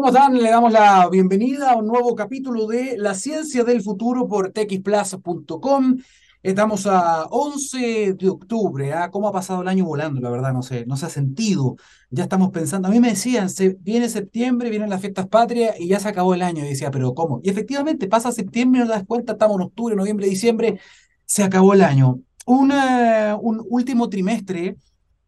¿Cómo están? Le damos la bienvenida a un nuevo capítulo de La Ciencia del Futuro por txplaza.com. Estamos a 11 de octubre. ¿ah? ¿Cómo ha pasado el año volando? La verdad, no sé, no se ha sentido. Ya estamos pensando. A mí me decían, se, viene septiembre, vienen las fiestas patrias y ya se acabó el año. Y decía, ¿pero cómo? Y efectivamente, pasa septiembre, no das cuenta, estamos en octubre, noviembre, diciembre, se acabó el año. Una, un último trimestre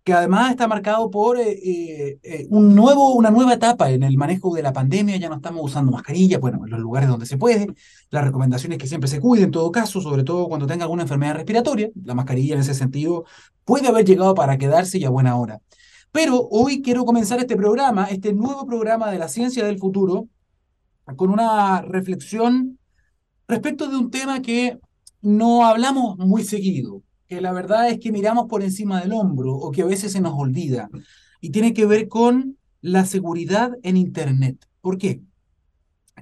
que además está marcado por eh, eh, eh, un nuevo, una nueva etapa en el manejo de la pandemia. Ya no estamos usando mascarilla, bueno, en los lugares donde se puede. La recomendación es que siempre se cuide en todo caso, sobre todo cuando tenga alguna enfermedad respiratoria. La mascarilla en ese sentido puede haber llegado para quedarse y a buena hora. Pero hoy quiero comenzar este programa, este nuevo programa de la ciencia del futuro, con una reflexión respecto de un tema que no hablamos muy seguido, que la verdad es que miramos por encima del hombro o que a veces se nos olvida. Y tiene que ver con la seguridad en Internet. ¿Por qué?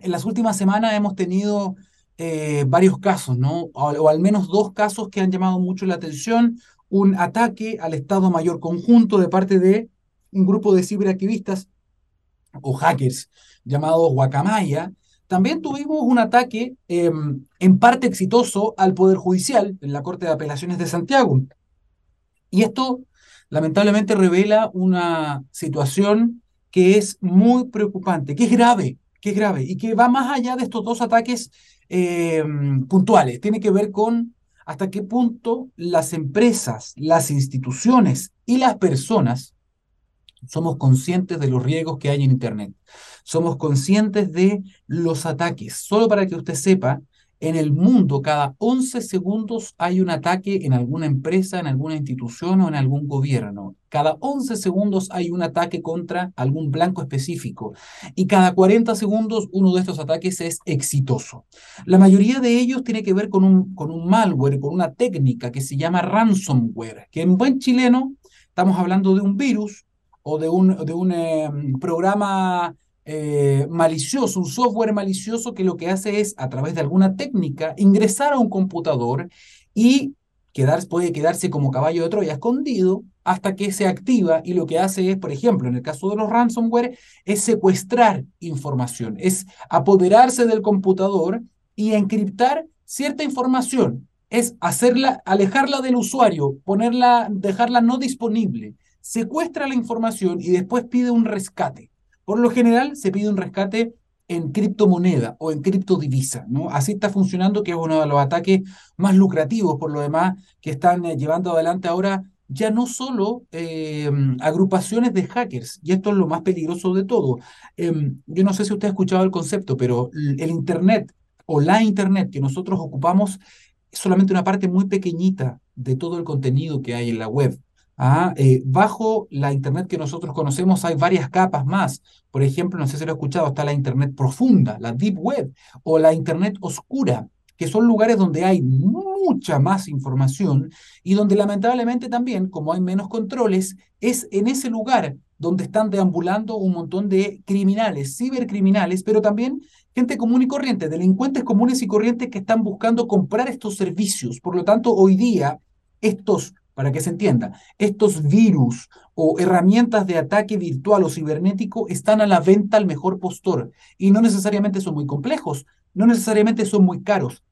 En las últimas semanas hemos tenido eh, varios casos, ¿no? O, o, al menos dos casos que han llamado mucho la atención. Un ataque al Estado Mayor Conjunto de parte de un grupo de ciberactivistas o hackers llamados Guacamaya, también tuvimos un ataque eh, en parte exitoso al Poder Judicial en la Corte de Apelaciones de Santiago. Y esto lamentablemente revela una situación que es muy preocupante, que es grave, que es grave y que va más allá de estos dos ataques eh, puntuales. Tiene que ver con hasta qué punto las empresas, las instituciones y las personas somos conscientes de los riesgos que hay en Internet. Somos conscientes de los ataques. Solo para que usted sepa, en el mundo cada 11 segundos hay un ataque en alguna empresa, en alguna institución o en algún gobierno. Cada 11 segundos hay un ataque contra algún blanco específico y cada 40 segundos uno de estos ataques es exitoso. La mayoría de ellos tiene que ver con un, con un malware, con una técnica que se llama ransomware, que en buen chileno estamos hablando de un virus o de un, de un eh, programa eh, malicioso, un software malicioso que lo que hace es, a través de alguna técnica, ingresar a un computador y quedar, puede quedarse como caballo de Troya escondido hasta que se activa y lo que hace es, por ejemplo, en el caso de los ransomware, es secuestrar información, es apoderarse del computador y encriptar cierta información, es hacerla, alejarla del usuario, ponerla, dejarla no disponible secuestra la información y después pide un rescate. Por lo general se pide un rescate en criptomoneda o en criptodivisa, ¿no? Así está funcionando, que es uno de los ataques más lucrativos, por lo demás, que están eh, llevando adelante ahora ya no solo eh, agrupaciones de hackers, y esto es lo más peligroso de todo. Eh, yo no sé si usted ha escuchado el concepto, pero el Internet o la Internet que nosotros ocupamos es solamente una parte muy pequeñita de todo el contenido que hay en la web. Ah, eh, bajo la Internet que nosotros conocemos hay varias capas más. Por ejemplo, no sé si lo he escuchado, está la Internet profunda, la Deep Web o la Internet oscura, que son lugares donde hay mucha más información y donde lamentablemente también, como hay menos controles, es en ese lugar donde están deambulando un montón de criminales, cibercriminales, pero también gente común y corriente, delincuentes comunes y corrientes que están buscando comprar estos servicios. Por lo tanto, hoy día estos para que se entienda, estos virus o herramientas de ataque virtual o cibernético están a la venta al mejor postor y no necesariamente son muy complejos, no necesariamente son muy caros.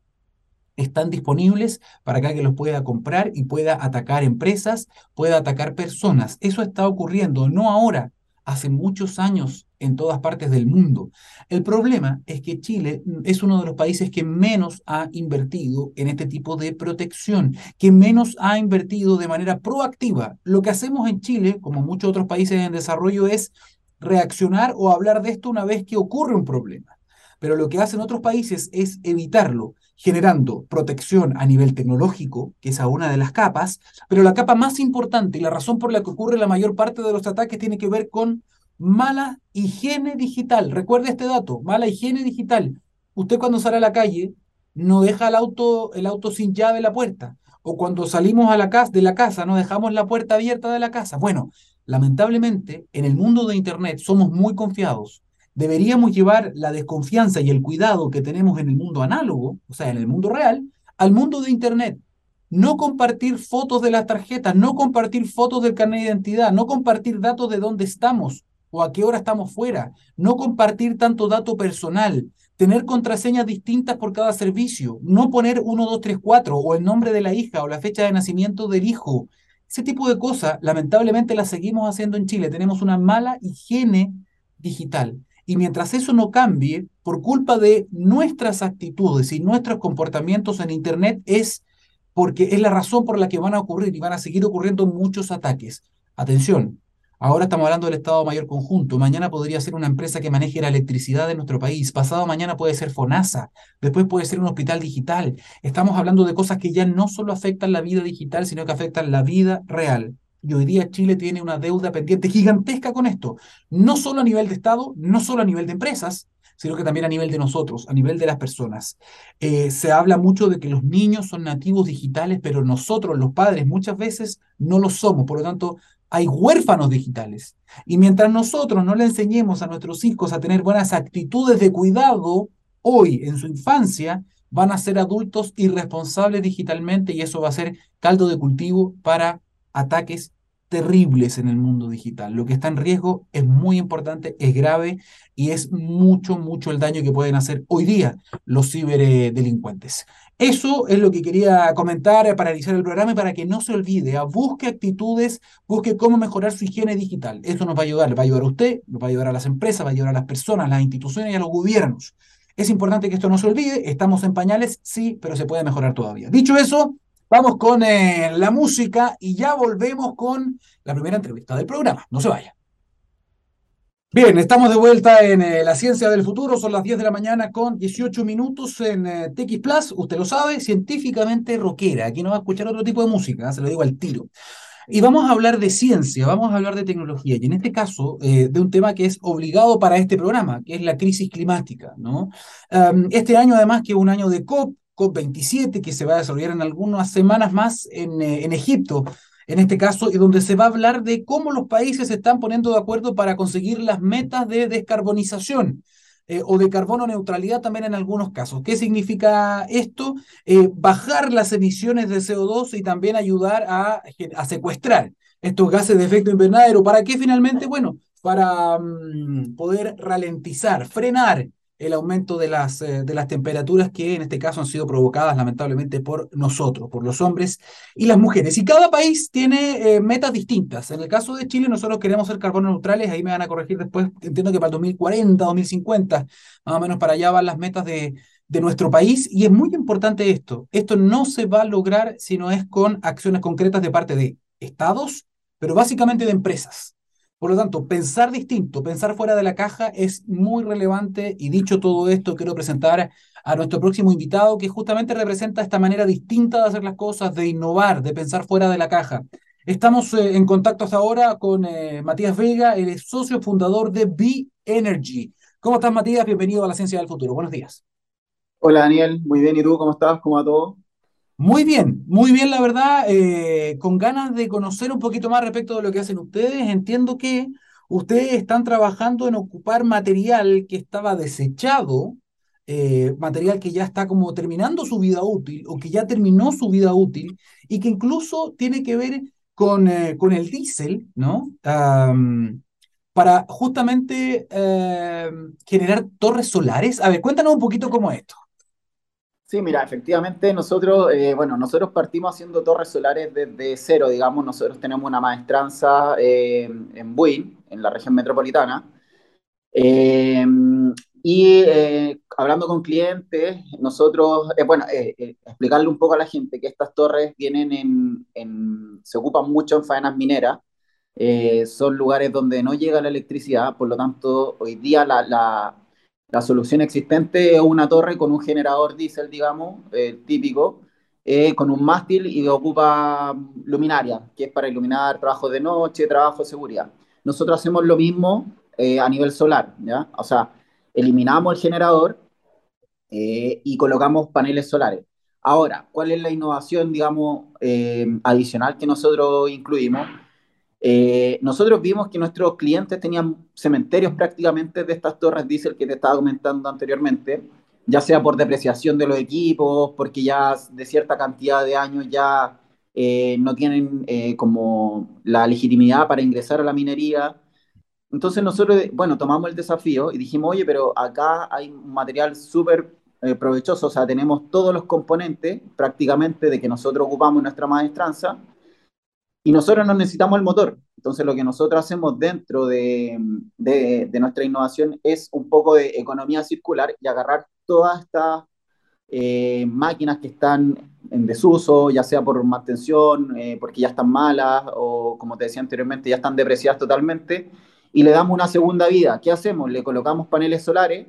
Están disponibles para que los pueda comprar y pueda atacar empresas, pueda atacar personas. Eso está ocurriendo, no ahora, hace muchos años en todas partes del mundo. El problema es que Chile es uno de los países que menos ha invertido en este tipo de protección, que menos ha invertido de manera proactiva. Lo que hacemos en Chile, como muchos otros países en desarrollo, es reaccionar o hablar de esto una vez que ocurre un problema. Pero lo que hacen otros países es evitarlo, generando protección a nivel tecnológico, que es a una de las capas, pero la capa más importante y la razón por la que ocurre la mayor parte de los ataques tiene que ver con mala higiene digital. Recuerde este dato, mala higiene digital. Usted cuando sale a la calle no deja el auto, el auto sin llave en la puerta. O cuando salimos a la casa, de la casa no dejamos la puerta abierta de la casa. Bueno, lamentablemente en el mundo de Internet somos muy confiados deberíamos llevar la desconfianza y el cuidado que tenemos en el mundo análogo, o sea, en el mundo real, al mundo de Internet. No compartir fotos de las tarjetas, no compartir fotos del carnet de identidad, no compartir datos de dónde estamos, o a qué hora estamos fuera, no compartir tanto dato personal, tener contraseñas distintas por cada servicio, no poner 1, 2, 3, 4 o el nombre de la hija o la fecha de nacimiento del hijo. Ese tipo de cosas, lamentablemente, las seguimos haciendo en Chile. Tenemos una mala higiene digital. Y mientras eso no cambie, por culpa de nuestras actitudes y nuestros comportamientos en Internet, es porque es la razón por la que van a ocurrir y van a seguir ocurriendo muchos ataques. Atención, ahora estamos hablando del Estado Mayor Conjunto, mañana podría ser una empresa que maneje la electricidad de nuestro país, pasado mañana puede ser FONASA, después puede ser un hospital digital. Estamos hablando de cosas que ya no solo afectan la vida digital, sino que afectan la vida real. Y hoy día Chile tiene una deuda pendiente gigantesca con esto, no solo a nivel de Estado, no solo a nivel de empresas, sino que también a nivel de nosotros, a nivel de las personas. Eh, se habla mucho de que los niños son nativos digitales, pero nosotros, los padres, muchas veces no lo somos. Por lo tanto, hay huérfanos digitales. Y mientras nosotros no le enseñemos a nuestros hijos a tener buenas actitudes de cuidado hoy en su infancia, van a ser adultos irresponsables digitalmente y eso va a ser caldo de cultivo para ataques terribles en el mundo digital. Lo que está en riesgo es muy importante, es grave y es mucho, mucho el daño que pueden hacer hoy día los ciberdelincuentes. Eso es lo que quería comentar para iniciar el programa y para que no se olvide, ¿ah? busque actitudes, busque cómo mejorar su higiene digital. Eso nos va a ayudar, le va a ayudar a usted, le va a ayudar a las empresas, va a ayudar a las personas, a las instituciones y a los gobiernos. Es importante que esto no se olvide, estamos en pañales, sí, pero se puede mejorar todavía. Dicho eso, Vamos con eh, la música y ya volvemos con la primera entrevista del programa. No se vaya. Bien, estamos de vuelta en eh, la ciencia del futuro, son las 10 de la mañana con 18 minutos en eh, TX Plus, usted lo sabe, científicamente rockera, aquí no va a escuchar otro tipo de música, se lo digo al tiro. Y vamos a hablar de ciencia, vamos a hablar de tecnología, y en este caso de un tema que es obligado para este programa, que es la crisis climática. ¿no? este año además que es un año de COP, COP27 que se va a desarrollar en algunas semanas más en, eh, en Egipto, en este caso, y donde se va a hablar de cómo los países se están poniendo de acuerdo para conseguir las metas de descarbonización. Eh, o de carbono neutralidad también en algunos casos. ¿Qué significa esto? Eh, bajar las emisiones de CO2 y también ayudar a, a, secuestrar estos gases de efecto invernadero. ¿Para qué finalmente? Bueno, para mm, poder ralentizar, frenar el aumento de las, eh, de las temperaturas que en este caso han sido provocadas lamentablemente por nosotros, por los hombres y las mujeres. Y cada país tiene eh, metas distintas. En el caso de Chile nosotros queremos ser carbono neutrales, ahí me van a corregir después, entiendo que para el 2040, 2050, más o menos para allá van las metas de, de nuestro país. Y es muy importante esto. Esto no se va a lograr si no es con acciones concretas de parte de estados, pero básicamente de empresas. Por lo tanto, pensar distinto, pensar fuera de la caja es muy relevante y dicho todo esto, quiero presentar a nuestro próximo invitado que justamente representa esta manera distinta de hacer las cosas, de innovar, de pensar fuera de la caja. Estamos eh, en contacto hasta ahora con eh, Matías Vega, el socio fundador de B Energy. ¿Cómo estás, Matías? Bienvenido a la Ciencia del Futuro. Buenos días. Hola, Daniel. Muy bien. ¿Y tú cómo estás? ¿Cómo va todo? Muy bien, muy bien, la verdad, eh, con ganas de conocer un poquito más respecto de lo que hacen ustedes. Entiendo que ustedes están trabajando en ocupar material que estaba desechado, eh, material que ya está como terminando su vida útil o que ya terminó su vida útil y que incluso tiene que ver con, eh, con el diésel, ¿no? para justamente generar torres solares. A ver, cuéntanos un poquito cómo es esto. Sí, mira, efectivamente nosotros, eh, bueno, nosotros partimos haciendo torres solares desde cero, digamos, nosotros tenemos una maestranza eh, en Buin, en la región metropolitana, eh, y hablando con clientes, nosotros, bueno, explicarle un poco a la gente que estas torres vienen en, se ocupan mucho en faenas mineras, son lugares donde no llega la electricidad, por lo tanto, hoy día la la solución existente es una torre con un generador diésel, digamos, eh, típico, eh, con un mástil y ocupa luminaria, que es para iluminar trabajos de noche, trabajo de seguridad. Nosotros hacemos lo mismo eh, a nivel solar, ¿ya? O sea, eliminamos el generador y colocamos paneles solares. Ahora, ¿cuál es la innovación, digamos, adicional que nosotros incluimos? Eh, nosotros vimos que nuestros clientes tenían cementerios prácticamente de estas torres diésel que te estaba comentando anteriormente, ya sea por depreciación de los equipos, porque ya de cierta cantidad de años ya eh, no tienen eh, como la legitimidad para ingresar a la minería. Entonces nosotros, bueno, tomamos el desafío y dijimos, oye, pero acá hay un material súper eh, provechoso, o sea, tenemos todos los componentes prácticamente de que nosotros ocupamos nuestra maestranza y nosotros no necesitamos el motor. Entonces lo que nosotros hacemos dentro de, de, de nuestra innovación es un poco de economía circular y agarrar todas estas eh, máquinas que están en desuso, ya sea por mantención, eh, porque ya están malas o, como te decía anteriormente, ya están depreciadas totalmente, y le damos una segunda vida. ¿Qué hacemos? Le colocamos paneles solares,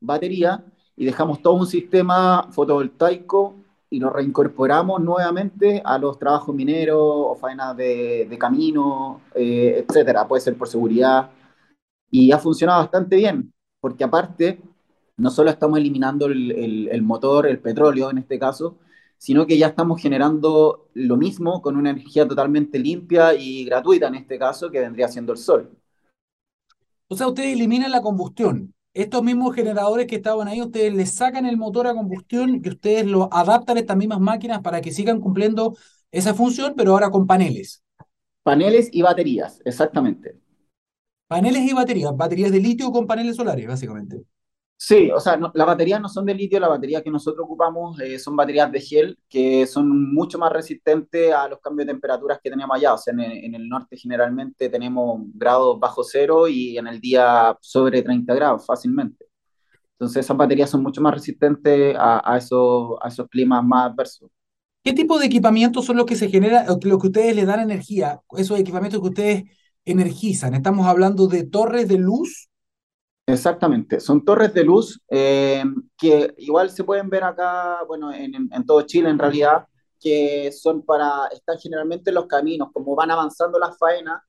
batería, y dejamos todo un sistema fotovoltaico y lo reincorporamos nuevamente a los trabajos mineros o faenas de, de camino, eh, etcétera. Puede ser por seguridad. Y ha funcionado bastante bien, porque aparte no solo estamos eliminando el, el, el, motor, el petróleo en este caso, sino que ya estamos generando lo mismo con una energía totalmente limpia y gratuita en este caso, que vendría siendo el sol. O sea, ustedes eliminan la combustión. Estos mismos generadores que estaban ahí, ustedes les sacan el motor a combustión y ustedes lo adaptan a estas mismas máquinas para que sigan cumpliendo esa función, pero ahora con paneles. Paneles y baterías, exactamente. Paneles y baterías, baterías de litio con paneles solares, básicamente. Sí, o sea, no, las baterías no son de litio, las baterías que nosotros ocupamos eh, son baterías de gel que son mucho más resistentes a los cambios de temperaturas que tenemos allá. O sea, en el, en el, norte generalmente tenemos grados bajo cero y en el día sobre 30 grados fácilmente. Entonces esas baterías son mucho más resistentes a, a, esos, a esos climas más adversos. ¿Qué tipo de equipamientos son los que se generan, los que ustedes le dan energía? Esos equipamientos que ustedes energizan. ¿Estamos hablando de torres de luz? Exactamente, son torres de luz eh, que igual se pueden ver acá, bueno, en, en, todo Chile en realidad, que son para, están generalmente en los caminos, como van avanzando las faenas,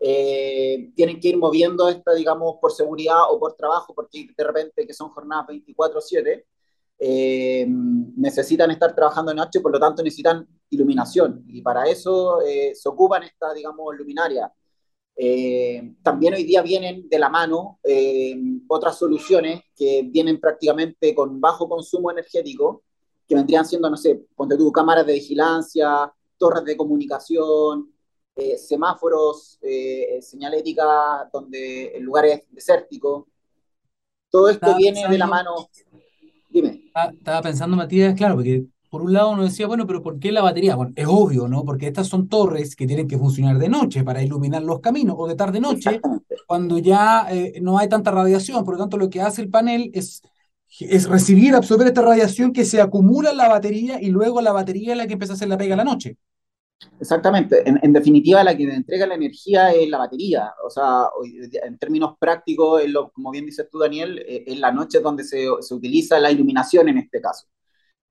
eh, tienen que ir moviendo esta, digamos, por seguridad o por trabajo, porque de repente que son jornadas 24/7, eh, necesitan estar trabajando de noche, por lo tanto necesitan iluminación, y para eso eh, se ocupan esta, digamos, luminaria eh, también hoy día vienen de la mano eh, otras soluciones que vienen prácticamente con bajo consumo energético, que vendrían siendo, no sé, ponte tú, cámaras de vigilancia, torres de comunicación, eh, semáforos, eh, señalética donde el lugar es desértico. Todo esto viene pensando, de la mano. Dime. Estaba pensando, Matías, claro, porque por un lado uno decía, bueno, pero ¿por qué la batería? Bueno, es obvio, ¿no? Porque estas son torres que tienen que funcionar de noche para iluminar los caminos o de tarde-noche, cuando ya eh, no hay tanta radiación. Por lo tanto, lo que hace el panel es, es recibir, absorber esta radiación que se acumula en la batería y luego la batería es la que empieza a hacer la pega a la noche. Exactamente. En, en, definitiva, la que entrega la energía es la batería. O sea, en términos prácticos, lo, como bien dices tú, Daniel, eh, es la noche donde se, se utiliza la iluminación en este caso.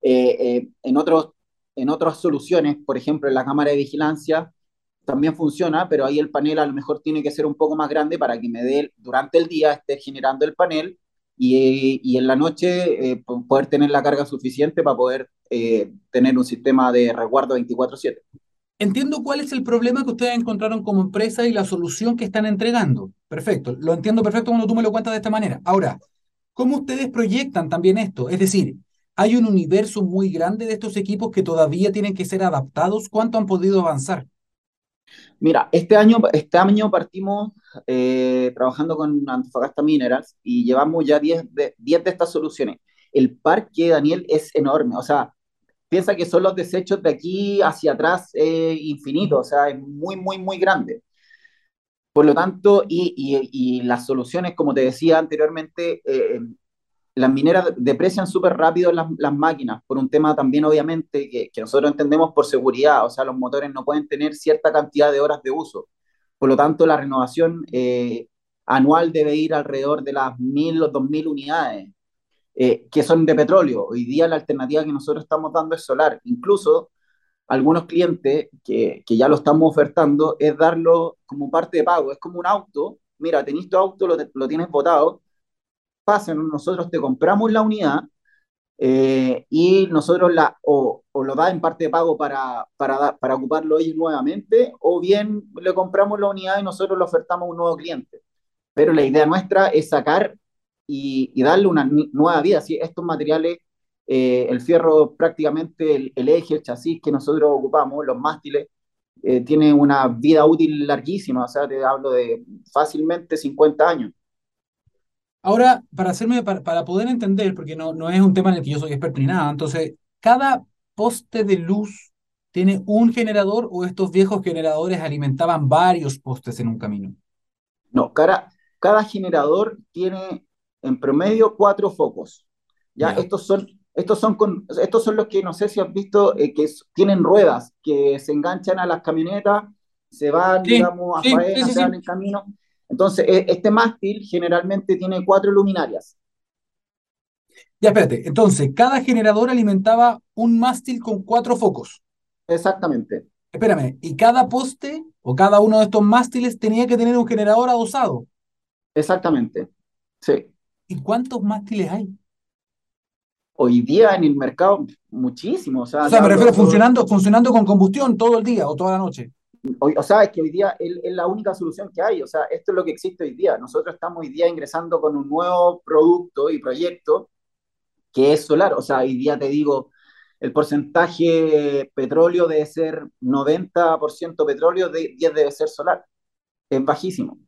Eh, eh, en, otros, en otras soluciones, por ejemplo, en la cámara de vigilancia, también funciona, pero ahí el panel a lo mejor tiene que ser un poco más grande para que me dé durante el día esté generando el panel y, y en la noche eh, poder tener la carga suficiente para poder eh, tener un sistema de resguardo 24/7. Entiendo cuál es el problema que ustedes encontraron como empresa y la solución que están entregando. Perfecto, lo entiendo perfecto cuando tú me lo cuentas de esta manera. Ahora, ¿cómo ustedes proyectan también esto? Es decir, hay un universo muy grande de estos equipos que todavía tienen que ser adaptados. ¿Cuánto han podido avanzar? Mira, este año, este año partimos eh, trabajando con Antofagasta Minerals y llevamos ya 10 de, 10 de estas soluciones. El parque, Daniel, es enorme. O sea, piensa que son los desechos de aquí hacia atrás eh, infinito. O sea, es muy, muy, muy grande. Por lo tanto, y, y, y las soluciones, como te decía anteriormente, eh, las mineras deprecian súper rápido las, las, máquinas, por un tema también obviamente que, que, nosotros entendemos por seguridad, o sea, los motores no pueden tener cierta cantidad de horas de uso. Por lo tanto, la renovación eh, anual debe ir alrededor de las 1.000 o 2.000 unidades, eh, que son de petróleo. Hoy día la alternativa que nosotros estamos dando es solar. Incluso algunos clientes que, que ya lo estamos ofertando es darlo como parte de pago, es como un auto. Mira, tenés tu auto, lo, lo tienes votado, pasen, nosotros te compramos la unidad eh, y nosotros la, o, o, lo da en parte de pago para, para, para ocuparlo ellos nuevamente, o bien le compramos la unidad y nosotros le ofertamos a un nuevo cliente. Pero la idea nuestra es sacar y, y darle una nueva vida. ¿sí? Estos materiales, eh, el fierro prácticamente, el, el, eje, el chasis que nosotros ocupamos, los mástiles, eh, tiene una vida útil larguísima, o sea, te hablo de fácilmente 50 años. Ahora, para, hacerme, para, para, poder entender, porque no, no es un tema en el que yo soy experto ni nada, entonces, ¿cada poste de luz tiene un generador o estos viejos generadores alimentaban varios postes en un camino? No, cada, cada generador tiene en promedio cuatro focos. Ya, ya. estos son estos son, con, estos son los que no sé si has visto eh, que tienen ruedas que se enganchan a las camionetas, se van, sí, digamos, a sí, faena, sí, se van en camino. Entonces, e, este mástil generalmente tiene cuatro luminarias. Ya, espérate. Entonces, cada generador alimentaba un mástil con cuatro focos. Exactamente. Espérame, ¿y cada poste o cada uno de estos mástiles tenía que tener un generador adosado? Exactamente, sí. ¿Y cuántos mástiles hay? hoy día en el mercado muchísimo. O sea, o sea me refiero todo... funcionando, funcionando con combustión todo el día o toda la noche. Hoy, o sea, es que hoy día es, la única solución que hay. O sea, esto es lo que existe hoy día. Nosotros estamos hoy día ingresando con un nuevo producto y proyecto que es solar. O sea, hoy día te digo, el porcentaje petróleo debe ser 90% petróleo, de, 10 debe ser solar. Es bajísimo.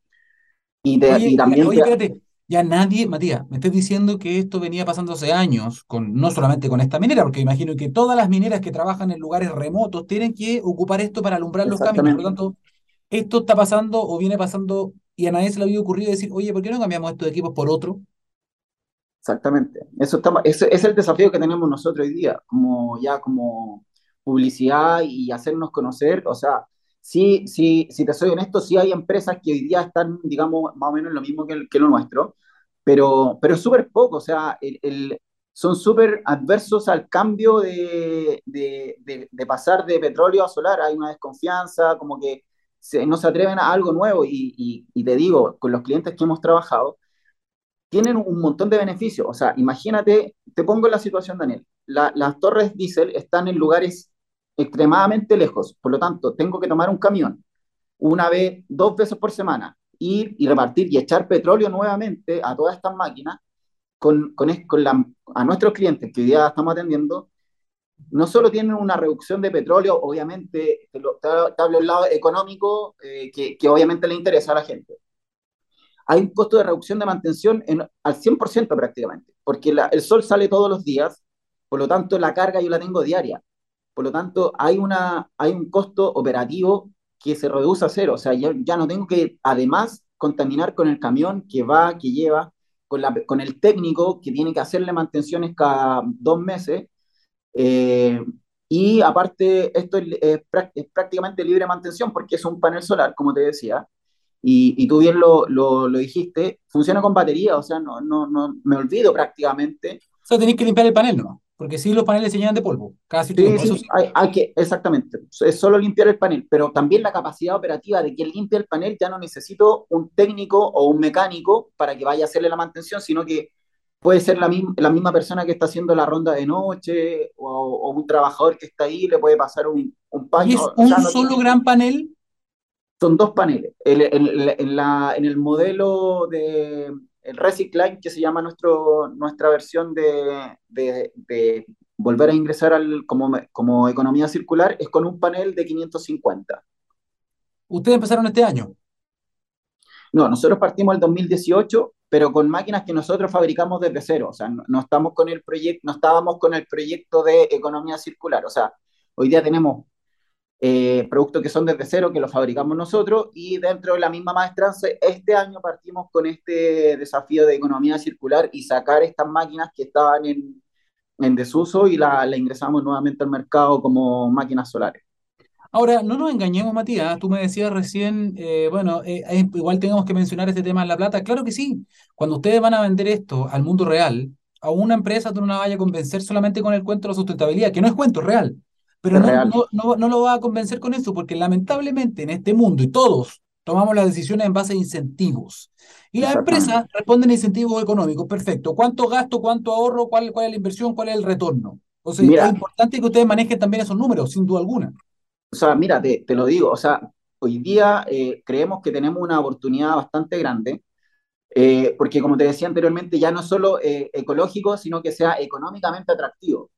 Y, te, oye, y también... Oye, espérate, ya nadie, Matías, me estás diciendo que esto venía pasando hace años, con, no solamente con esta minera, porque imagino que todas las mineras que trabajan en lugares remotos tienen que ocupar esto para alumbrar los caminos. Por lo tanto, esto está pasando o viene pasando y a nadie se le había ocurrido decir, oye, ¿por qué no cambiamos estos equipos por otro? Exactamente. Eso está, ese es el desafío que tenemos nosotros hoy día, como ya como publicidad y hacernos conocer. O sea, sí, sí, si te soy honesto, sí hay empresas que hoy día están, digamos, más o menos lo mismo que, que lo nuestro, pero, pero es súper poco, o sea, el, el, son súper adversos al cambio de, de, de, de, pasar de petróleo a solar, hay una desconfianza, como que se, no se atreven a algo nuevo y, y, y te digo, con los clientes que hemos trabajado, tienen un montón de beneficios. O sea, imagínate, te pongo en la situación, Daniel. La, las torres diésel están en lugares extremadamente lejos, por lo tanto, tengo que tomar un camión una vez, dos veces por semana, ir y repartir y echar petróleo nuevamente a todas estas máquinas con, con, con la, a nuestros clientes que hoy día estamos atendiendo, no solo tienen una reducción de petróleo, obviamente, te, lo, te, hablo del lado económico, eh, que, que, obviamente le interesa a la gente. Hay un costo de reducción de mantención en, al 100% prácticamente, porque el sol sale todos los días, por lo tanto la carga yo la tengo diaria. Por lo tanto, hay, una, hay un costo operativo que se reduce a cero. O sea, ya, ya no tengo que, además, contaminar con el camión que va, que lleva, con, la, con el técnico que tiene que hacerle mantenciones cada dos meses. Eh, y aparte, esto es, es, es, prácticamente libre mantención porque es un panel solar, como te decía. Y, y tú bien lo, lo, lo, dijiste, funciona con batería, o sea, no, no, no me olvido prácticamente. O sea, tenés que limpiar el panel, ¿no? Porque si sí, los paneles se llenan de polvo. Casi sí, sí, sí. Hay, hay, que, exactamente. Es solo limpiar el panel, pero también la capacidad operativa de quien limpia el panel ya no necesito un técnico o un mecánico para que vaya a hacerle la mantención, sino que puede ser la, misma, la misma persona que está haciendo la ronda de noche o, o un trabajador que está ahí, le puede pasar un, un paño. ¿Y es un no solo tiene... gran panel? Son dos paneles. El, el, en, la, en el modelo de el Recicline, que se llama nuestro, nuestra versión de, de, de volver a ingresar al, como, como economía circular, es con un panel de 550. ¿Ustedes empezaron este año? No, nosotros partimos el 2018, pero con máquinas que nosotros fabricamos desde cero. O sea, no, no estamos con el proyecto, no estábamos con el proyecto de economía circular. O sea, hoy día tenemos eh, productos que son desde cero, que los fabricamos nosotros, y dentro de la misma maestranza, este año partimos con este desafío de economía circular y sacar estas máquinas que estaban en, en desuso y la, la, ingresamos nuevamente al mercado como máquinas solares. Ahora, no nos engañemos, Matías, tú me decías recién, eh, bueno, eh, igual tenemos que mencionar este tema en La Plata, claro que sí, cuando ustedes van a vender esto al mundo real, a una empresa tú no la vayas a convencer solamente con el cuento de la sustentabilidad, que no es cuento, es real pero no, no, no, no, lo va a convencer con eso, porque lamentablemente en este mundo, y todos tomamos las decisiones en base a incentivos, y las empresas responden a incentivos económicos, perfecto. ¿Cuánto gasto, cuánto ahorro, cuál, cuál es la inversión, cuál es el retorno? O sea, mira, es importante que ustedes manejen también esos números, sin duda alguna. O sea, mira, te, te lo digo, o sea, hoy día eh, creemos que tenemos una oportunidad bastante grande, eh, porque como te decía anteriormente, ya no solo eh, ecológico, sino que sea económicamente atractivo.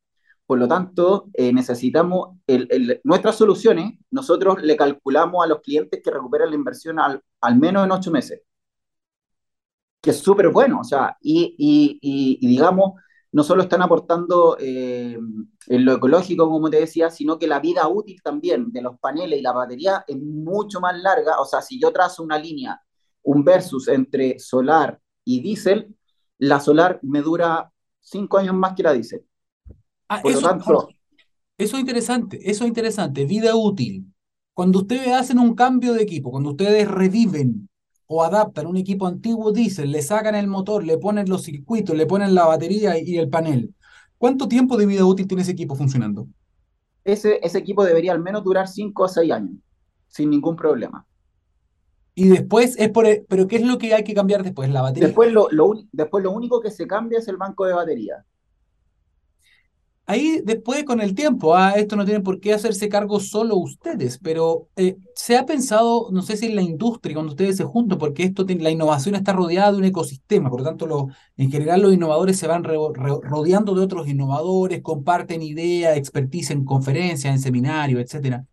Por lo tanto, eh, necesitamos nuestras soluciones, nosotros le calculamos a los clientes que recuperan la inversión al, al menos en ocho meses, que es súper bueno, o sea, y, y, y, digamos, no solo están aportando eh, en lo ecológico, como te decía, sino que la vida útil también de los paneles y la batería es mucho más larga, o sea, si yo trazo una línea, un versus entre solar y diésel, la solar me dura cinco años más que la diésel. Ah, eso, eso es interesante, eso es interesante, vida útil. Cuando ustedes hacen un cambio de equipo, cuando ustedes reviven o adaptan un equipo antiguo diésel, le sacan el motor, le ponen los circuitos, le ponen la batería y el panel, ¿cuánto tiempo de vida útil tiene ese equipo funcionando? Ese, ese equipo debería al menos durar 5 o 6 años, sin ningún problema. Y después es por... pero ¿qué es lo que hay que cambiar después? La batería. Después lo, después lo único que se cambia es el banco de batería. Ahí después con el tiempo, ah, esto no tiene por qué hacerse cargo solo ustedes, pero eh, se ha pensado, no sé si en la industria, cuando ustedes se juntan, porque esto la innovación está rodeada de un ecosistema, por lo tanto en general los innovadores se van rodeando de otros innovadores, comparten ideas, expertise en conferencias, en seminarios, etc.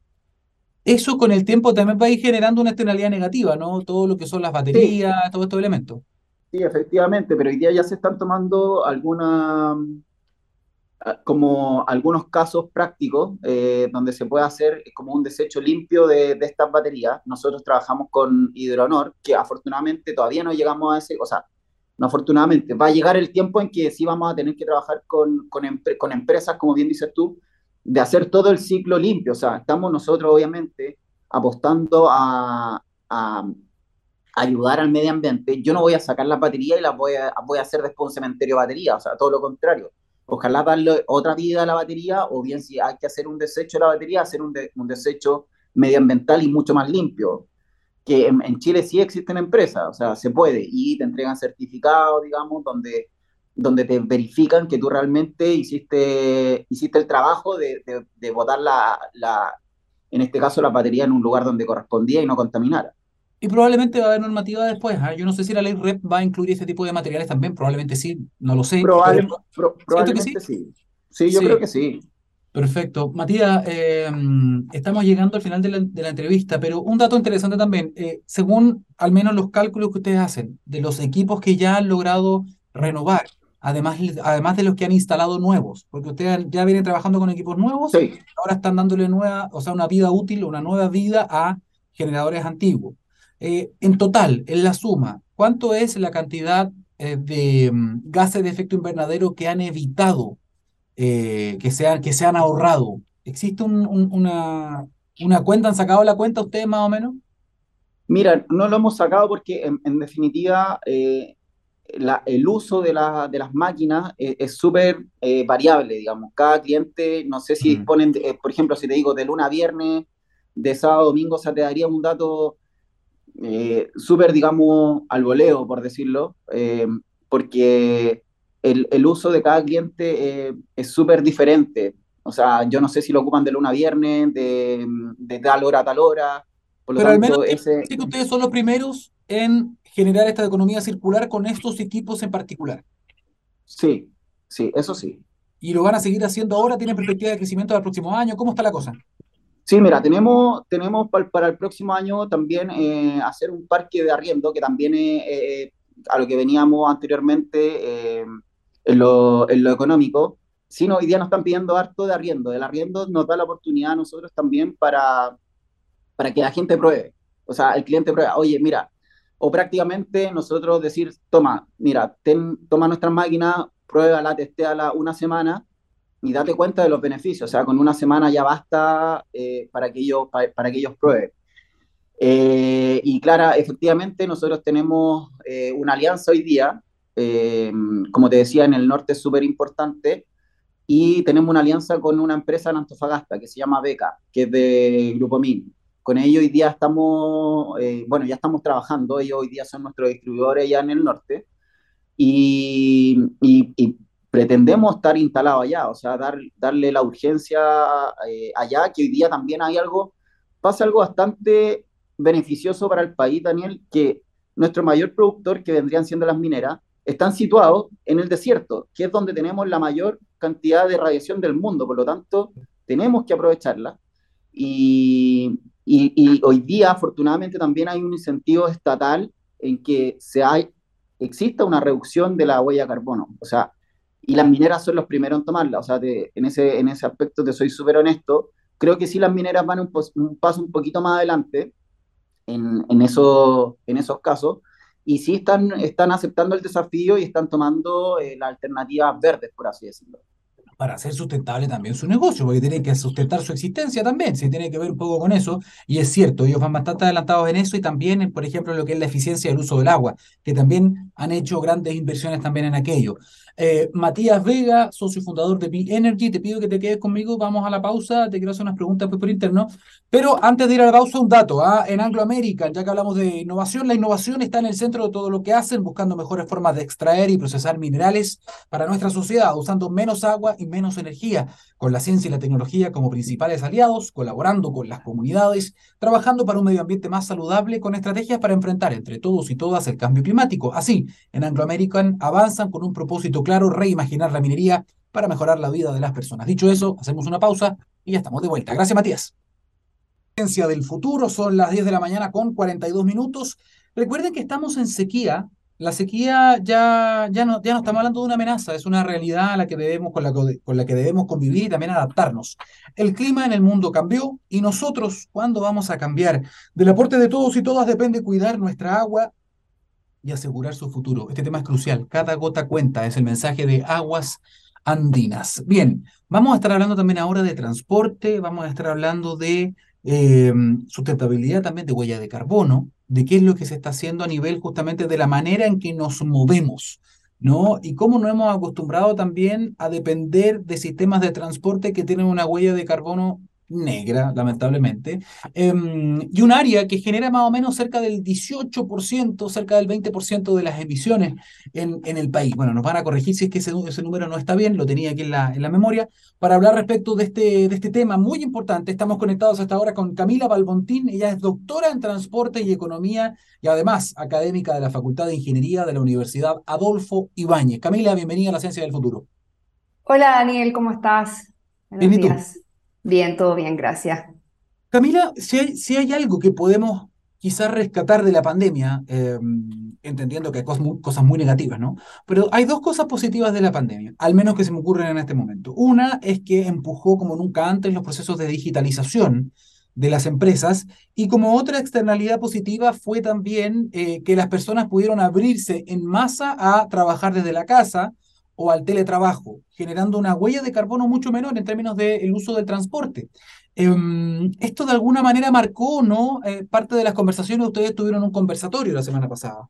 Eso con el tiempo también va a ir generando una externalidad negativa, ¿no? Todo lo que son las baterías, todos estos elementos. Sí, efectivamente, pero hoy día ya se están tomando algunas Ah, como algunos casos prácticos eh, donde se puede hacer como un desecho limpio de, estas baterías. Nosotros trabajamos con Hidronor, que afortunadamente todavía no llegamos a ese, o sea, no afortunadamente, va a llegar el tiempo en que sí vamos a tener que trabajar con, con, empresas, como bien dices tú, de hacer todo el ciclo limpio. O sea, estamos nosotros obviamente apostando a, ayudar al medio ambiente. Yo no voy a sacar las baterías y las voy a, voy a hacer después un cementerio de baterías, o sea, todo lo contrario ojalá darle otra vida a la batería, o bien si hay que hacer un desecho de la batería, hacer un, un desecho medioambiental y mucho más limpio. Que en, Chile sí existen empresas, o sea, se puede, y te entregan certificados, digamos, donde, donde te verifican que tú realmente hiciste, hiciste el trabajo de, de, de botar la, la, en este caso, la batería en un lugar donde correspondía y no contaminara. Y probablemente va a haber normativa después. ¿ah? Yo no sé si la ley REP va a incluir ese tipo de materiales también. Probablemente sí, no lo sé. probablemente sí? sí. yo creo que sí. Perfecto. Matías, eh, estamos llegando al final de la, entrevista, pero un dato interesante también. Eh, según al menos los cálculos que ustedes hacen de los equipos que ya han logrado renovar, además, además de los que han instalado nuevos, porque ustedes ya vienen trabajando con equipos nuevos, ahora están dándole nueva, o sea, una vida útil, una nueva vida a generadores antiguos. Eh, en total, en la suma, ¿cuánto es la cantidad eh, de mm, gases de efecto invernadero que han evitado, eh, que, se han, que se han ahorrado? ¿Existe una, una cuenta? ¿Han sacado la cuenta ustedes más o menos? Mira, no lo hemos sacado porque en, definitiva el uso de, de las máquinas es súper variable, digamos. Cada cliente, no sé si disponen, por ejemplo, si te digo de luna a viernes, de sábado a domingo, o sea, te daría un dato eh, súper, digamos, al voleo, por decirlo, eh, porque el, el, uso de cada cliente eh, es súper diferente. O sea, yo no sé si lo ocupan de luna a viernes, de, de tal hora a tal hora. Por lo Pero tanto, al menos ese... que ustedes son los primeros en generar esta economía circular con estos equipos en particular. Sí, sí, eso sí. ¿Y lo van a seguir haciendo ahora? ¿Tienen perspectiva de crecimiento del próximo año? ¿Cómo está la cosa? Sí, mira, tenemos, tenemos para, el próximo año también eh, hacer un parque de arriendo, que también eh, a lo que veníamos anteriormente eh, en, lo, en, lo, económico. Sí, hoy día nos están pidiendo harto de arriendo. El arriendo nos da la oportunidad a nosotros también para, para que la gente pruebe. O sea, el cliente pruebe, oye, mira, o prácticamente nosotros decir, toma, mira, ten, toma nuestra máquina, pruébala, testéala una semana y date cuenta de los beneficios. O sea, con una semana ya basta eh, para, que ellos, para, que ellos prueben. Eh, y Clara, efectivamente nosotros tenemos eh, una alianza hoy día, como te decía, en el norte es súper importante, y tenemos una alianza con una empresa en Antofagasta que se llama Beca, que es de Grupo Min. Con ellos hoy día estamos, bueno, ya estamos trabajando, ellos hoy día son nuestros distribuidores allá en el norte, y, y, y pretendemos estar instalados allá, o sea, dar, darle la urgencia eh, allá, que hoy día también hay algo, pasa algo bastante beneficioso para el país, Daniel, que nuestro mayor productor, que vendrían siendo las mineras, están situados en el desierto, que es donde tenemos la mayor cantidad de radiación del mundo, por lo tanto, tenemos que aprovecharla. Y, y, hoy día, afortunadamente, también hay un incentivo estatal en que se hay, exista una reducción de la huella de carbono. O sea, y las mineras son los primeros en tomarla. O sea, en, ese, en ese aspecto te soy súper honesto. Creo que sí las mineras van un, un paso un poquito más adelante en, en, eso, en esos casos, y sí están, están aceptando el desafío y están tomando eh, las alternativas verdes, por así decirlo para hacer sustentable también su negocio, porque tienen que sustentar su existencia también, se tiene que ver un poco con eso, y es cierto, ellos van bastante adelantados en eso y también, por ejemplo, lo que es la eficiencia del uso del agua, que también han hecho grandes inversiones también en aquello. Eh, Matías Vega, socio fundador de B-Energy, te pido que te quedes conmigo, vamos a la pausa, te quiero hacer unas preguntas por interno, pero antes de ir a la pausa, un dato, ¿ah? en Anglo American, ya que hablamos de innovación, la innovación está en el centro de todo lo que hacen, buscando mejores formas de extraer y procesar minerales para nuestra sociedad, usando menos agua y menos energía, con la ciencia y la tecnología como principales aliados, colaborando con las comunidades, trabajando para un medio ambiente más saludable, con estrategias para enfrentar entre todos y todas el cambio climático. Así, en Anglo American avanzan con un propósito claro, reimaginar la minería para mejorar la vida de las personas. Dicho eso, hacemos una pausa y ya estamos de vuelta. Gracias, Matías. Del futuro, son las 10 de la mañana con 42 minutos. Recuerden que estamos en sequía la sequía ya, ya, no, ya no estamos hablando de una amenaza, es una realidad la que debemos, con, la, con la que debemos convivir y también adaptarnos. El clima en el mundo cambió y nosotros, ¿cuándo vamos a cambiar? Del aporte de todos y todas depende cuidar nuestra agua y asegurar su futuro. Este tema es crucial, cada gota cuenta, es el mensaje de aguas andinas. Bien, vamos a estar hablando también ahora de transporte, vamos a estar hablando de eh, sustentabilidad también de huella de carbono, de qué es lo que se está haciendo a nivel justamente de la manera en que nos movemos, ¿no? Y cómo nos hemos acostumbrado también a depender de sistemas de transporte que tienen una huella de carbono negra, lamentablemente, em, y un área que genera más o menos cerca del 18%, cerca del 20% de las emisiones en, en, el país. Bueno, nos van a corregir si es que ese, ese, número no está bien, lo tenía aquí en la, en la memoria, para hablar respecto de este, de este tema muy importante. Estamos conectados hasta ahora con Camila Balbontín, ella es doctora en Transporte y Economía y además académica de la Facultad de Ingeniería de la Universidad Adolfo Ibáñez. Camila, bienvenida a la Ciencia del Futuro. Hola Daniel, ¿cómo estás? Buenos días. Bien, todo bien, gracias. Camila, si hay, algo que podemos quizás rescatar de la pandemia, em, entendiendo que hay cosas muy, cosas muy negativas, ¿no? Pero hay dos cosas positivas de la pandemia, al menos que se me ocurren en este momento. Una es que empujó como nunca antes los procesos de digitalización de las empresas y como otra externalidad positiva fue también eh, que las personas pudieron abrirse en masa a trabajar desde la casa, o al teletrabajo, generando una huella de carbono mucho menor en términos del uso del transporte. Em, esto de alguna manera marcó, ¿no? Eh, parte de las conversaciones, ustedes tuvieron un conversatorio la semana pasada.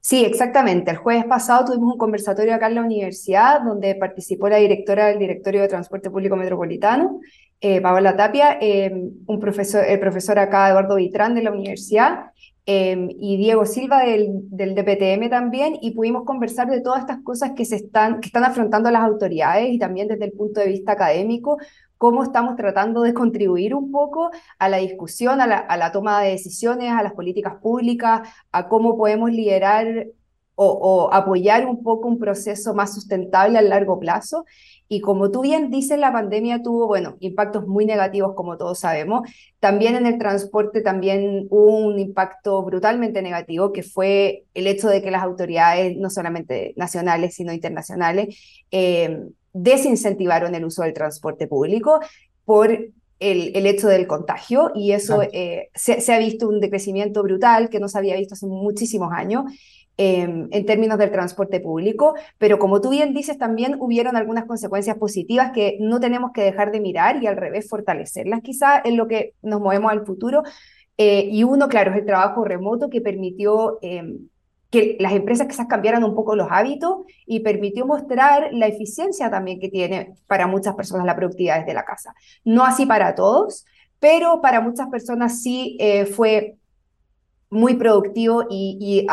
Sí, exactamente. El jueves pasado tuvimos un conversatorio acá en la universidad donde participó la directora del Directorio de Transporte Público Metropolitano, eh, Paola Tapia, em, un profesor, el profesor acá Eduardo Vitrán de la universidad Em, y Diego Silva del, del, DPTM también, y pudimos conversar de todas estas cosas que, se están, que están afrontando las autoridades y también desde el punto de vista académico, cómo estamos tratando de contribuir un poco a la discusión, a la, a la toma de decisiones, a las políticas públicas, a cómo podemos liderar o, o apoyar un poco un proceso más sustentable a largo plazo. Y como tú bien dices, la pandemia tuvo, bueno, impactos muy negativos, como todos sabemos. También en el transporte también hubo un impacto brutalmente negativo, que fue el hecho de que las autoridades, no solamente nacionales, sino internacionales, eh, desincentivaron el uso del transporte público por el, el, hecho del contagio y eso eh, se, se, ha visto un decrecimiento brutal que no se había visto hace muchísimos años Em, en términos del transporte público, pero como tú bien dices, también hubieron algunas consecuencias positivas que no tenemos que dejar de mirar y al revés fortalecerlas quizá en lo que nos movemos al futuro. Eh, y uno, claro, es el trabajo remoto que permitió em, que las empresas quizás cambiaran un poco los hábitos y permitió mostrar la eficiencia también que tiene para muchas personas la productividad desde la casa. No así para todos, pero para muchas personas sí eh, fue muy productivo y,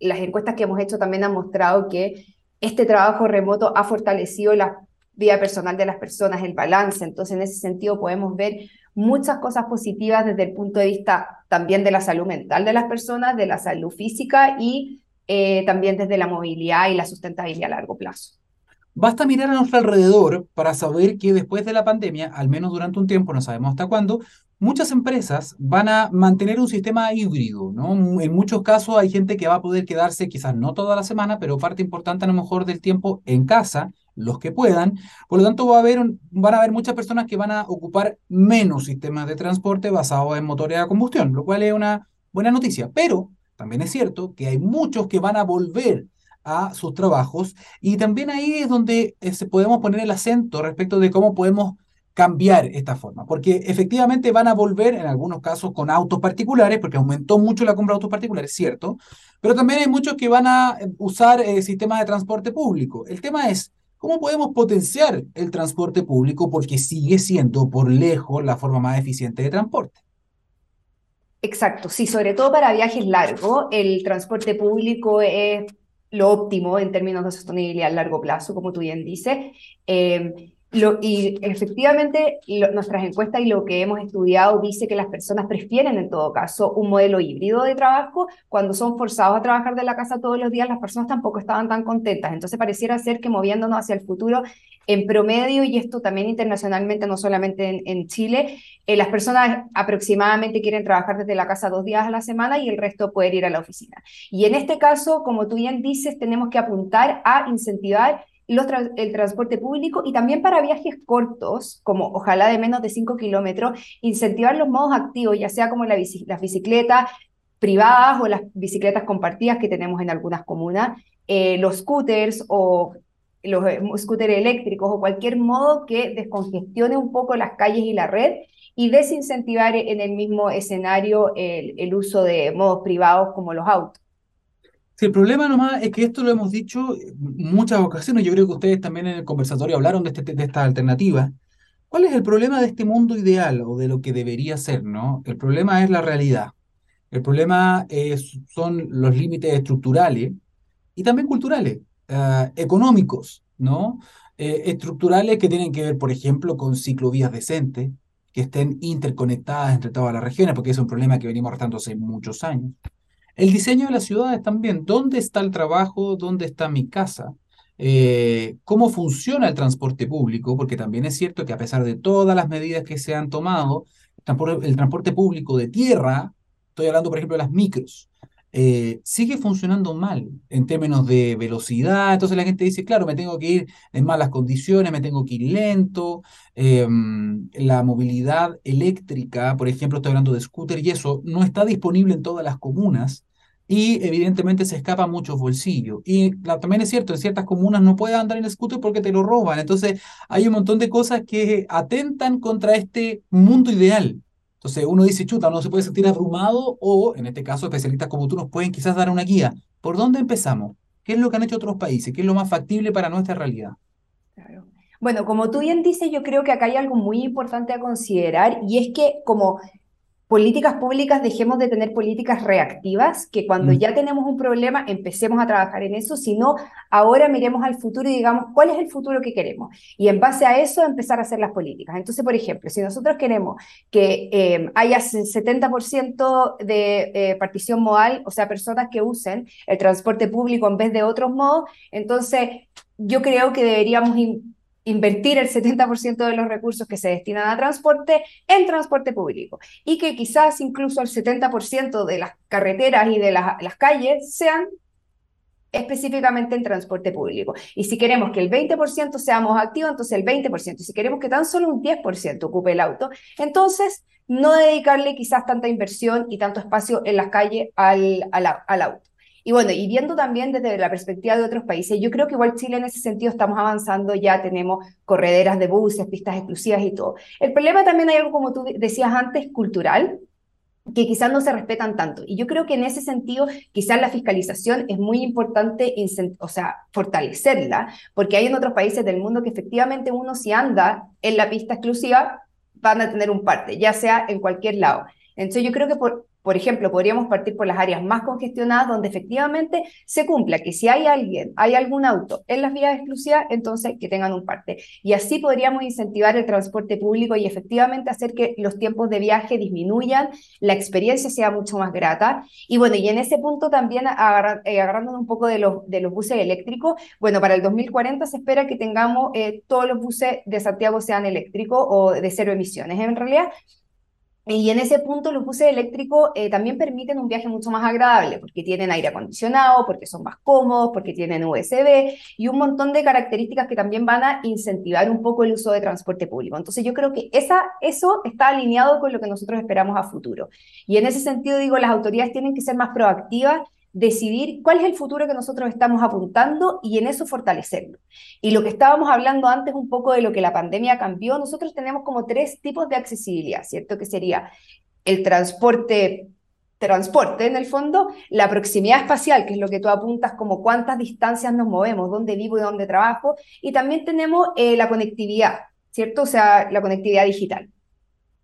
las encuestas que hemos hecho también han mostrado que este trabajo remoto ha fortalecido la vida personal de las personas, el balance. Entonces, en ese sentido, podemos ver muchas cosas positivas desde el punto de vista también de la salud mental de las personas, de la salud física y eh, también desde la movilidad y la sustentabilidad a largo plazo. Basta mirar a nuestro alrededor para saber que después de la pandemia, al menos durante un tiempo, no sabemos hasta cuándo, muchas empresas van a mantener un sistema híbrido, ¿no? En muchos casos hay gente que va a poder quedarse quizás no toda la semana, pero parte importante a lo mejor del tiempo en casa, los que puedan. Por lo tanto, va a haber, van a haber muchas personas que van a ocupar menos sistemas de transporte basados en motores a combustión, lo cual es una buena noticia. Pero también es cierto que hay muchos que van a volver a sus trabajos y también ahí es donde eh, podemos poner el acento respecto de cómo podemos cambiar esta forma, porque efectivamente van a volver en algunos casos con autos particulares, porque aumentó mucho la compra de autos particulares, cierto, pero también hay muchos que van a eh, usar eh, sistemas de transporte público. El tema es, ¿cómo podemos potenciar el transporte público? Porque sigue siendo por lejos la forma más eficiente de transporte. Exacto, sí, sobre todo para viajes largos, el transporte público es lo óptimo en términos de sostenibilidad a largo plazo, como tú bien dices. Eh, lo, y efectivamente, nuestras encuestas y lo que hemos estudiado dice que las personas prefieren en todo caso un modelo híbrido de trabajo. Cuando son forzados a trabajar de la casa todos los días, las personas tampoco estaban tan contentas. Entonces pareciera ser que moviéndonos hacia el futuro, en promedio, y esto también internacionalmente, no solamente en, Chile, eh, las personas aproximadamente quieren trabajar desde la casa dos días a la semana y el resto poder ir a la oficina. Y en este caso, como tú bien dices, tenemos que apuntar a incentivar el transporte público y también para viajes cortos, como ojalá de menos de 5 kilómetros, incentivar los modos activos, ya sea como la las bicicletas privadas o las bicicletas compartidas que tenemos en algunas comunas, eh, los scooters o los eh, scooters eléctricos o cualquier modo que descongestione un poco las calles y la red y desincentivar en el mismo escenario el, uso de modos privados como los autos. Sí, el problema nomás es que esto lo hemos dicho muchas ocasiones, yo creo que ustedes también en el conversatorio hablaron de, este, de esta alternativa. ¿Cuál es el problema de este mundo ideal o de lo que debería ser, no? El problema es la realidad. El problema es, son los límites estructurales y también culturales. Eh, económicos, ¿no? Eh, estructurales que tienen que ver, por ejemplo, con ciclovías decentes, que estén interconectadas entre todas las regiones, porque es un problema que venimos arrastrando hace muchos años. El diseño de las ciudades también, ¿dónde está el trabajo? ¿Dónde está mi casa? Eh, ¿Cómo funciona el transporte público? Porque también es cierto que a pesar de todas las medidas que se han tomado, el transporte público de tierra, estoy hablando por ejemplo de las micros, eh, sigue funcionando mal en términos de velocidad. Entonces la gente dice, claro, me tengo que ir en malas condiciones, me tengo que ir lento. Em, la movilidad eléctrica, por ejemplo, estoy hablando de scooter y eso, no está disponible en todas las comunas y evidentemente se escapa muchos bolsillos. Y también es cierto, en ciertas comunas no puedes andar en scooter porque te lo roban. Entonces hay un montón de cosas que atentan contra este mundo ideal. Entonces uno dice, chuta, uno se puede sentir abrumado o, en este caso, especialistas como tú nos pueden quizás dar una guía. ¿Por dónde empezamos? ¿Qué es lo que han hecho otros países? ¿Qué es lo más factible para nuestra realidad? Claro. Bueno, como tú bien dices, yo creo que acá hay algo muy importante a considerar y es que como políticas públicas dejemos de tener políticas reactivas, que cuando mm. ya tenemos un problema empecemos a trabajar en eso, sino ahora miremos al futuro y digamos cuál es el futuro que queremos. Y en base a eso empezar a hacer las políticas. Entonces, por ejemplo, si nosotros queremos que eh, haya 70% de eh, partición modal, o sea, personas que usen el transporte público en vez de otros modos, entonces yo creo que deberíamos invertir el 70% de los recursos que se destinan a transporte en transporte público y que quizás incluso el 70% de las carreteras y de las calles sean específicamente en transporte público. Y si queremos que el 20% seamos activos, entonces el 20%. Y si queremos que tan solo un 10% ocupe el auto, entonces no dedicarle quizás tanta inversión y tanto espacio en las calles al, al auto. Y bueno, y viendo también desde la perspectiva de otros países, yo creo que igual Chile en ese sentido estamos avanzando, ya tenemos correderas de buses, pistas exclusivas y todo. El problema también hay algo, como tú decías antes, cultural, que quizás no se respetan tanto. Y yo creo que en ese sentido, quizás la fiscalización es muy importante, o sea, fortalecerla, porque hay en otros países del mundo que efectivamente uno si anda en la pista exclusiva, van a tener un parte, ya sea en cualquier lado. Entonces yo creo que por, por ejemplo, podríamos partir por las áreas más congestionadas donde efectivamente se cumpla que si hay alguien, hay algún auto en las vías exclusivas, entonces que tengan un parte. Y así podríamos incentivar el transporte público y efectivamente hacer que los tiempos de viaje disminuyan, la experiencia sea mucho más grata. Y bueno, y en ese punto también eh, agarrándonos un poco de los, de los buses eléctricos, bueno, para el 2040 se espera que tengamos eh, todos los buses de Santiago sean eléctricos o de cero emisiones. En realidad, y en ese punto los buses eléctricos eh, también permiten un viaje mucho más agradable, porque tienen aire acondicionado, porque son más cómodos, porque tienen USB y un montón de características que también van a incentivar un poco el uso de transporte público. Entonces yo creo que esa, eso está alineado con lo que nosotros esperamos a futuro. Y en ese sentido digo, las autoridades tienen que ser más proactivas decidir cuál es el futuro que nosotros estamos apuntando y en eso fortalecerlo. Y lo que estábamos hablando antes un poco de lo que la pandemia cambió, nosotros tenemos como tres tipos de accesibilidad, ¿cierto? Que sería el transporte transporte en el fondo, la proximidad espacial, que es lo que tú apuntas como cuántas distancias nos movemos, dónde vivo y dónde trabajo, y también tenemos eh, la conectividad, ¿cierto? O sea, la conectividad digital.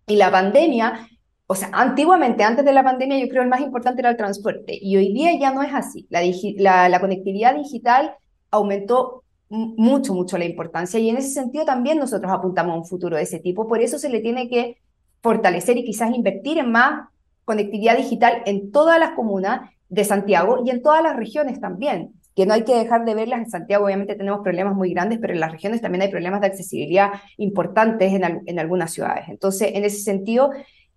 Y la pandemia o sea, antiguamente, antes de la pandemia, yo creo el más importante era el transporte y hoy día ya no es así. La, conectividad digital aumentó mucho, mucho la importancia y en ese sentido también nosotros apuntamos a un futuro de ese tipo. Por eso se le tiene que fortalecer y quizás invertir en más conectividad digital en todas las comunas de Santiago y en todas las regiones también, que no hay que dejar de verlas. En Santiago obviamente tenemos problemas muy grandes, pero en las regiones también hay problemas de accesibilidad importantes en algunas ciudades. Entonces, en ese sentido,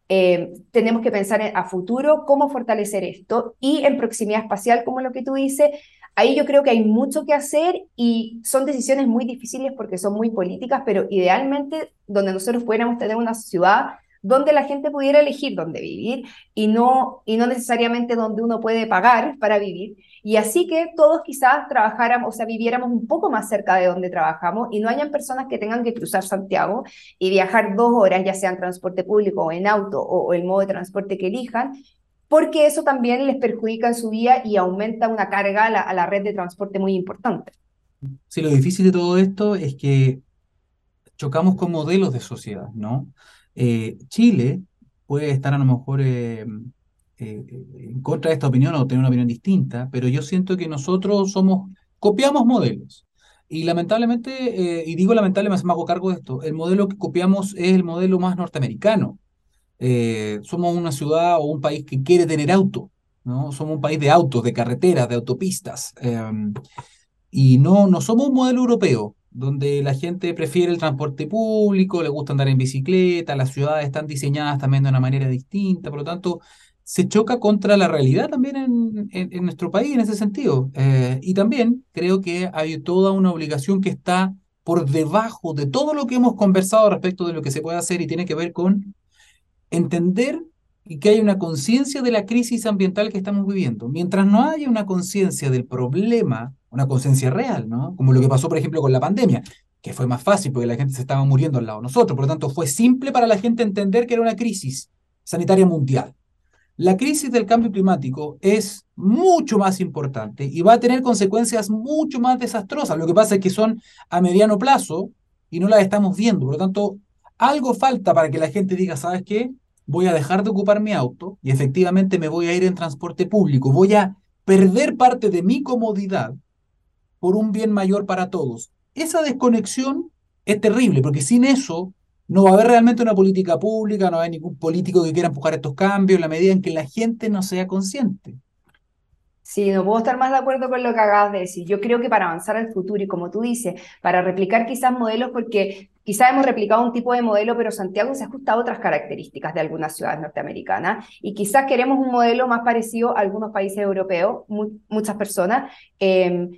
eh, tenemos que pensar a futuro cómo fortalecer esto y en proximidad espacial, como lo que tú dices, ahí yo creo que hay mucho que hacer y son decisiones muy difíciles porque son muy políticas, pero idealmente donde nosotros pudiéramos tener una ciudad donde la gente pudiera elegir dónde vivir y no, y no necesariamente donde uno puede pagar para vivir. Y así que todos quizás trabajáramos, o sea, viviéramos un poco más cerca de donde trabajamos y no hayan personas que tengan que cruzar Santiago y viajar dos horas, ya sea en transporte público o en auto o, el modo de transporte que elijan, porque eso también les perjudica en su vida y aumenta una carga a la, a la red de transporte muy importante. Sí, lo difícil de todo esto es que chocamos con modelos de sociedad, ¿no? Eh, Chile puede estar a lo mejor eh, eh, en contra de esta opinión o tener una opinión distinta, pero yo siento que nosotros somos, copiamos modelos. Y lamentablemente, y digo lamentablemente, me hago cargo de esto, el modelo que copiamos es el modelo más norteamericano. somos una ciudad o un país que quiere tener auto, ¿no? Somos un país de autos, de carreteras, de autopistas. Em, y no, no somos un modelo europeo donde la gente prefiere el transporte público, le gusta andar en bicicleta, las ciudades están diseñadas también de una manera distinta, por lo tanto, se choca contra la realidad también en, en, nuestro país en ese sentido. Eh, y también creo que hay toda una obligación que está por debajo de todo lo que hemos conversado respecto de lo que se puede hacer y tiene que ver con entender que hay una conciencia de la crisis ambiental que estamos viviendo. Mientras no haya una conciencia del problema una conciencia real, ¿no? Como lo que pasó, por ejemplo, con la pandemia, que fue más fácil porque la gente se estaba muriendo al lado de nosotros, por lo tanto fue simple para la gente entender que era una crisis sanitaria mundial. La crisis del cambio climático es mucho más importante y va a tener consecuencias mucho más desastrosas. Lo que pasa es que son a mediano plazo y no las estamos viendo. Por lo tanto, algo falta para que la gente diga, ¿sabes qué? Voy a dejar de ocupar mi auto y efectivamente me voy a ir en transporte público. Voy a perder parte de mi comodidad por un bien mayor para todos. Esa desconexión es terrible, porque sin eso no va a haber realmente una política pública, no va a haber ningún político que quiera empujar estos cambios en la medida en que la gente no sea consciente. Sí, no puedo estar más de acuerdo con lo que acabas de decir. Yo creo que para avanzar al futuro y como tú dices, para replicar quizás modelos, porque quizás hemos replicado un tipo de modelo, pero Santiago se ajusta a otras características de algunas ciudades norteamericanas y quizás queremos un modelo más parecido a algunos países europeos, muchas personas. Eh,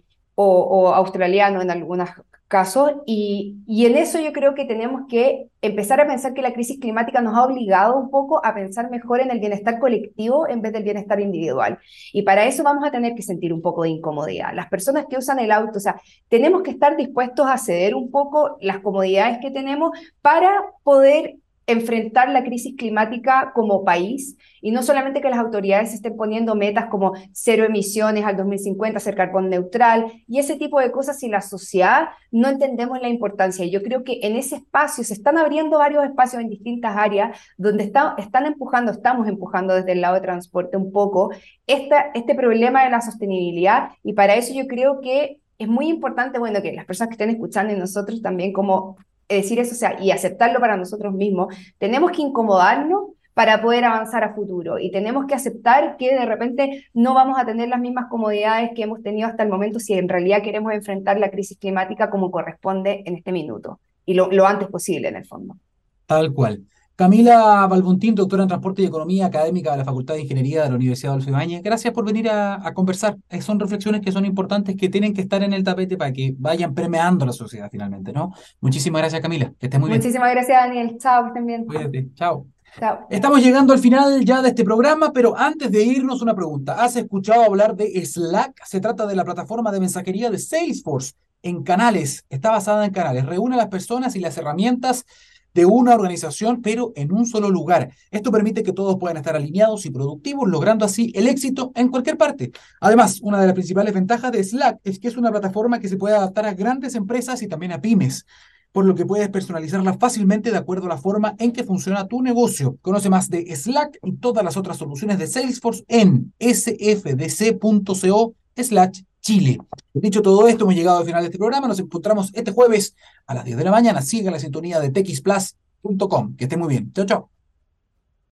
o, australiano en algunos casos, y, y, en eso yo creo que tenemos que empezar a pensar que la crisis climática nos ha obligado un poco a pensar mejor en el bienestar colectivo en vez del bienestar individual. Y para eso vamos a tener que sentir un poco de incomodidad. Las personas que usan el auto, o sea, tenemos que estar dispuestos a ceder un poco las comodidades que tenemos para poder enfrentar la crisis climática como país y no solamente que las autoridades estén poniendo metas como cero emisiones al 2050, ser carbón neutral y ese tipo de cosas si la sociedad no entendemos la importancia. Yo creo que en ese espacio se están abriendo varios espacios en distintas áreas donde están empujando, estamos empujando desde el lado de transporte un poco este problema de la sostenibilidad y para eso yo creo que es muy importante, bueno, que las personas que estén escuchando y nosotros también como decir eso, o sea, y aceptarlo para nosotros mismos, tenemos que incomodarnos para poder avanzar a futuro y tenemos que aceptar que de repente no vamos a tener las mismas comodidades que hemos tenido hasta el momento si en realidad queremos enfrentar la crisis climática como corresponde en este minuto y lo, lo antes posible en el fondo. Tal cual. Camila Balbontín, doctora en Transporte y Economía académica de la Facultad de Ingeniería de la Universidad de Ibáñez. Gracias por venir a, conversar. Eh, son reflexiones que son importantes, que tienen que estar en el tapete para que vayan permeando la sociedad finalmente, ¿no? Muchísimas gracias, Camila. Que estés muy bien. Muchísimas gracias, Daniel. Chao, que estén bien. Cuídate. Chao. Chao. Estamos llegando al final ya de este programa, pero antes de irnos, una pregunta. ¿Has escuchado hablar de Slack? Se trata de la plataforma de mensajería de Salesforce en canales. Está basada en canales. Reúne a las personas y las herramientas de una organización, pero en un solo lugar. Esto permite que todos puedan estar alineados y productivos, logrando así el éxito en cualquier parte. Además, una de las principales ventajas de Slack es que es una plataforma que se puede adaptar a grandes empresas y también a pymes por lo que puedes personalizarla fácilmente de acuerdo a la forma en que funciona tu negocio. Conoce más de Slack y todas las otras soluciones de Salesforce en sfdc.co slash Chile. Dicho todo esto, hemos llegado al final de este programa. Nos encontramos este jueves a las 10 de la mañana. Siga la sintonía de texplus.com. Que esté muy bien. Chao, chao.